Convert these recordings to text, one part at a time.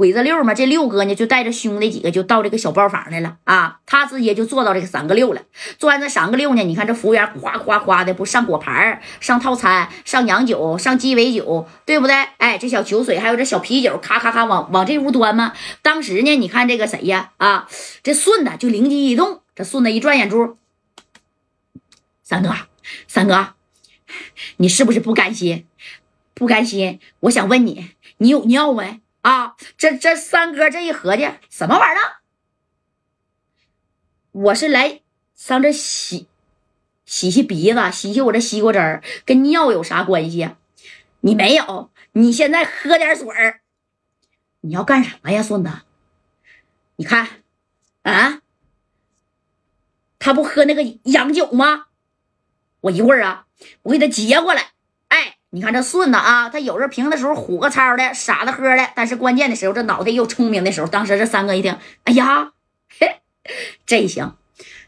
鬼子六嘛，这六哥呢就带着兄弟几个就到这个小包房来了啊，他直接就坐到这个三个六了。坐完这三个六呢，你看这服务员夸夸夸的不上果盘上套餐，上洋酒，上鸡尾酒，对不对？哎，这小酒水还有这小啤酒，咔咔咔往往这屋端嘛。当时呢，你看这个谁呀？啊，这顺子就灵机一动，这顺子一转眼珠，三哥，三哥，你是不是不甘心？不甘心？我想问你，你有尿没？啊，这这三哥这一合计，什么玩意儿？我是来上这洗洗洗鼻子，洗洗我这西瓜汁儿，跟尿有啥关系？你没有，你现在喝点水儿。你要干什么呀，孙子？你看，啊，他不喝那个洋酒吗？我一会儿啊，我给他接过来。你看这顺子啊，他有时候平的时候虎个操的，傻的呵的，但是关键的时候这脑袋又聪明的时候，当时这三哥一听，哎呀，嘿，这行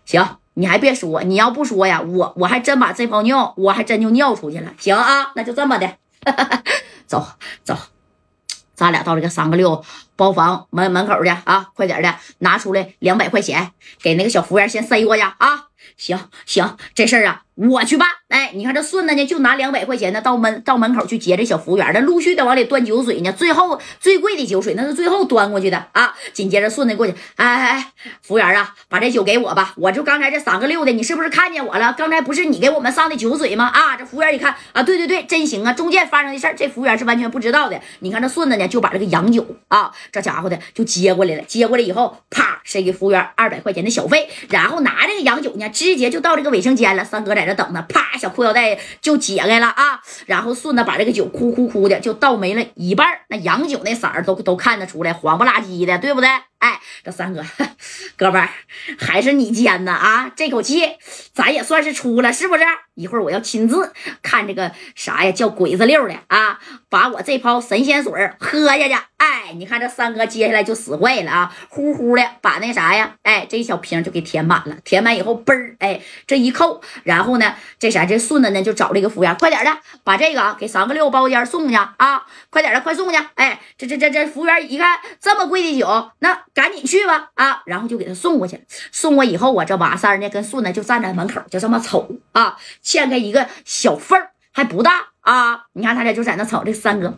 行，你还别说，你要不说呀，我我还真把这泡尿，我还真就尿出去了。行啊，那就这么的，走走，咱俩到这个三个六包房门门口去啊，快点的，拿出来两百块钱，给那个小服务员先塞过去啊。行行，这事儿啊。我去办，哎，你看这顺子呢，就拿两百块钱呢，到门到门口去接这小服务员的，陆续的往里端酒水呢。最后最贵的酒水那是最后端过去的啊。紧接着顺子过去，哎哎哎，服务员啊，把这酒给我吧。我就刚才这三个六的，你是不是看见我了？刚才不是你给我们上的酒水吗？啊，这服务员一看啊，对对对，真行啊。中间发生的事，这服务员是完全不知道的。你看这顺子呢，就把这个洋酒啊，这家伙的就接过来了。接过来以后，啪，塞给服务员二百块钱的小费，然后拿这个洋酒呢，直接就到这个卫生间了。三哥在在这等着，啪。小裤腰带就解开了啊，然后顺子把这个酒哭哭哭的就倒没了一半那洋酒那色儿都都看得出来，黄不拉几的，对不对？哎，这三哥，哥们儿还是你尖呢啊！这口气咱也算是出了，是不是？一会儿我要亲自看这个啥呀，叫鬼子六的啊，把我这泡神仙水喝下去。哎，你看这三哥接下来就死坏了啊，呼呼的把那啥呀，哎，这一小瓶就给填满了。填满以后，嘣儿，哎，这一扣，然后呢，这啥这顺子呢就找这个服务员，快点的把这个给三个六包间送去啊，快点的快送去。哎，这这这这服务员一看这么贵的酒，那。赶紧去吧啊！然后就给他送过去了。送过以后啊，这瓦三呢跟顺子就站在门口，就这么瞅啊，嵌开一个小缝儿，还不大。啊！你看他俩就在那吵，这三哥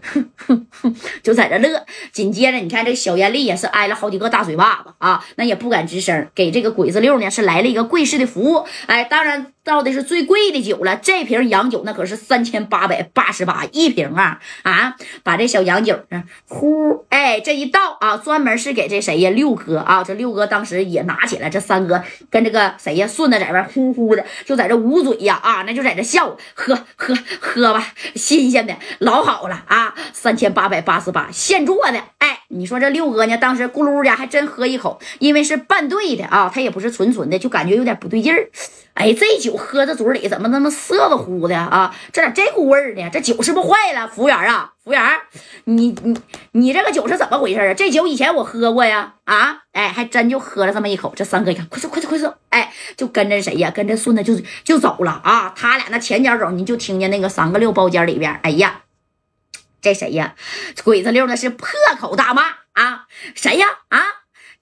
就在这乐。紧接着，你看这小艳丽也是挨了好几个大嘴巴子啊，那也不敢吱声。给这个鬼子六呢是来了一个跪式的服务，哎，当然倒的是最贵的酒了。这瓶洋酒那可是三千八百八十八一瓶啊啊！把这小洋酒呢，呼，哎，这一倒啊，专门是给这谁呀？六哥啊，这六哥当时也拿起来。这三哥跟这个谁呀？顺子在边呼呼的就在这捂嘴呀啊，那就在这笑，喝喝喝吧。新鲜的老好了啊，三千八百八十八现做的。你说这六哥呢？当时咕噜的还真喝一口，因为是半兑的啊，他也不是纯纯的，就感觉有点不对劲儿。哎，这酒喝在嘴里怎么那么涩乎乎的啊？这咋这股味儿呢？这酒是不是坏了？服务员啊，服务员，你你你这个酒是怎么回事啊？这酒以前我喝过呀，啊，哎，还真就喝了这么一口。这三哥一看，快走快走快走，哎，就跟着谁呀？跟着顺子就就走了啊。他俩那前脚走，你就听见那个三个六包间里边，哎呀，这谁呀？鬼子六那是破口大骂啊，谁呀？啊？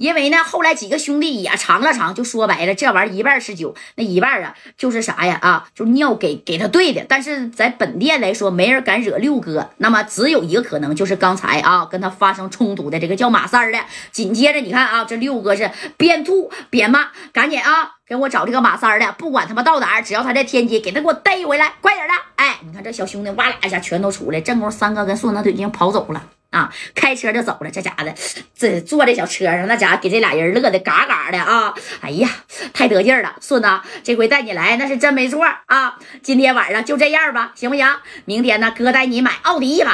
因为呢，后来几个兄弟也尝了尝，就说白了，这玩意儿一半是酒，那一半啊就是啥呀？啊，就尿给给他兑的。但是在本店来说，没人敢惹六哥，那么只有一个可能，就是刚才啊跟他发生冲突的这个叫马三的。紧接着你看啊，这六哥是边吐边骂，赶紧啊给我找这个马三的，不管他妈到哪儿，只要他在天津，给他给我逮回来，快点的！哎，你看这小兄弟哇啦一下全都出来，正宫三哥跟宋子都已经跑走了。啊，开车就走了，这家的，这坐这小车上，那家伙给这俩人乐的嘎嘎的啊！哎呀，太得劲了，顺子，这回带你来那是真没错啊！今天晚上就这样吧，行不行？明天呢，哥带你买奥迪一百。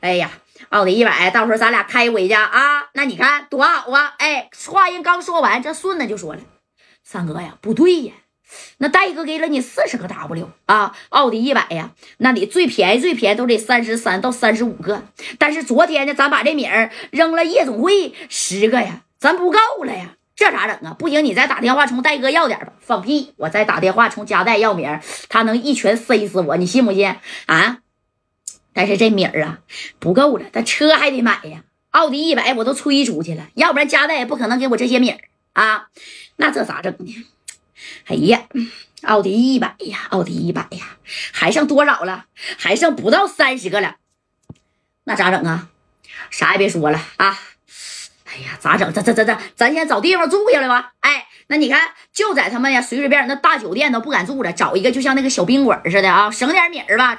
哎呀，奥迪一百，到时候咱俩开回去啊！那你看多好啊！哎，话音刚说完，这顺子就说了：“三哥呀，不对呀。”那戴哥给了你四十个 W 啊，奥迪一百呀，那你最便宜最便宜都得三十三到三十五个。但是昨天呢，咱把这名儿扔了夜总会十个呀，咱不够了呀，这咋整啊？不行，你再打电话从戴哥要点吧。放屁，我再打电话从加代要名儿，他能一拳塞死我，你信不信啊？但是这名儿啊不够了，他车还得买呀。奥迪一百我都吹出去了，要不然加代也不可能给我这些米儿啊。那这咋整呢？哎呀，奥迪一百呀，奥迪一百呀，还剩多少了？还剩不到三十个了。那咋整啊？啥也别说了啊！哎呀，咋整？这这这这咱先找地方住下来吧。哎，那你看，就在他们呀随随便那大酒店都不敢住了，找一个就像那个小宾馆似的啊，省点米儿吧。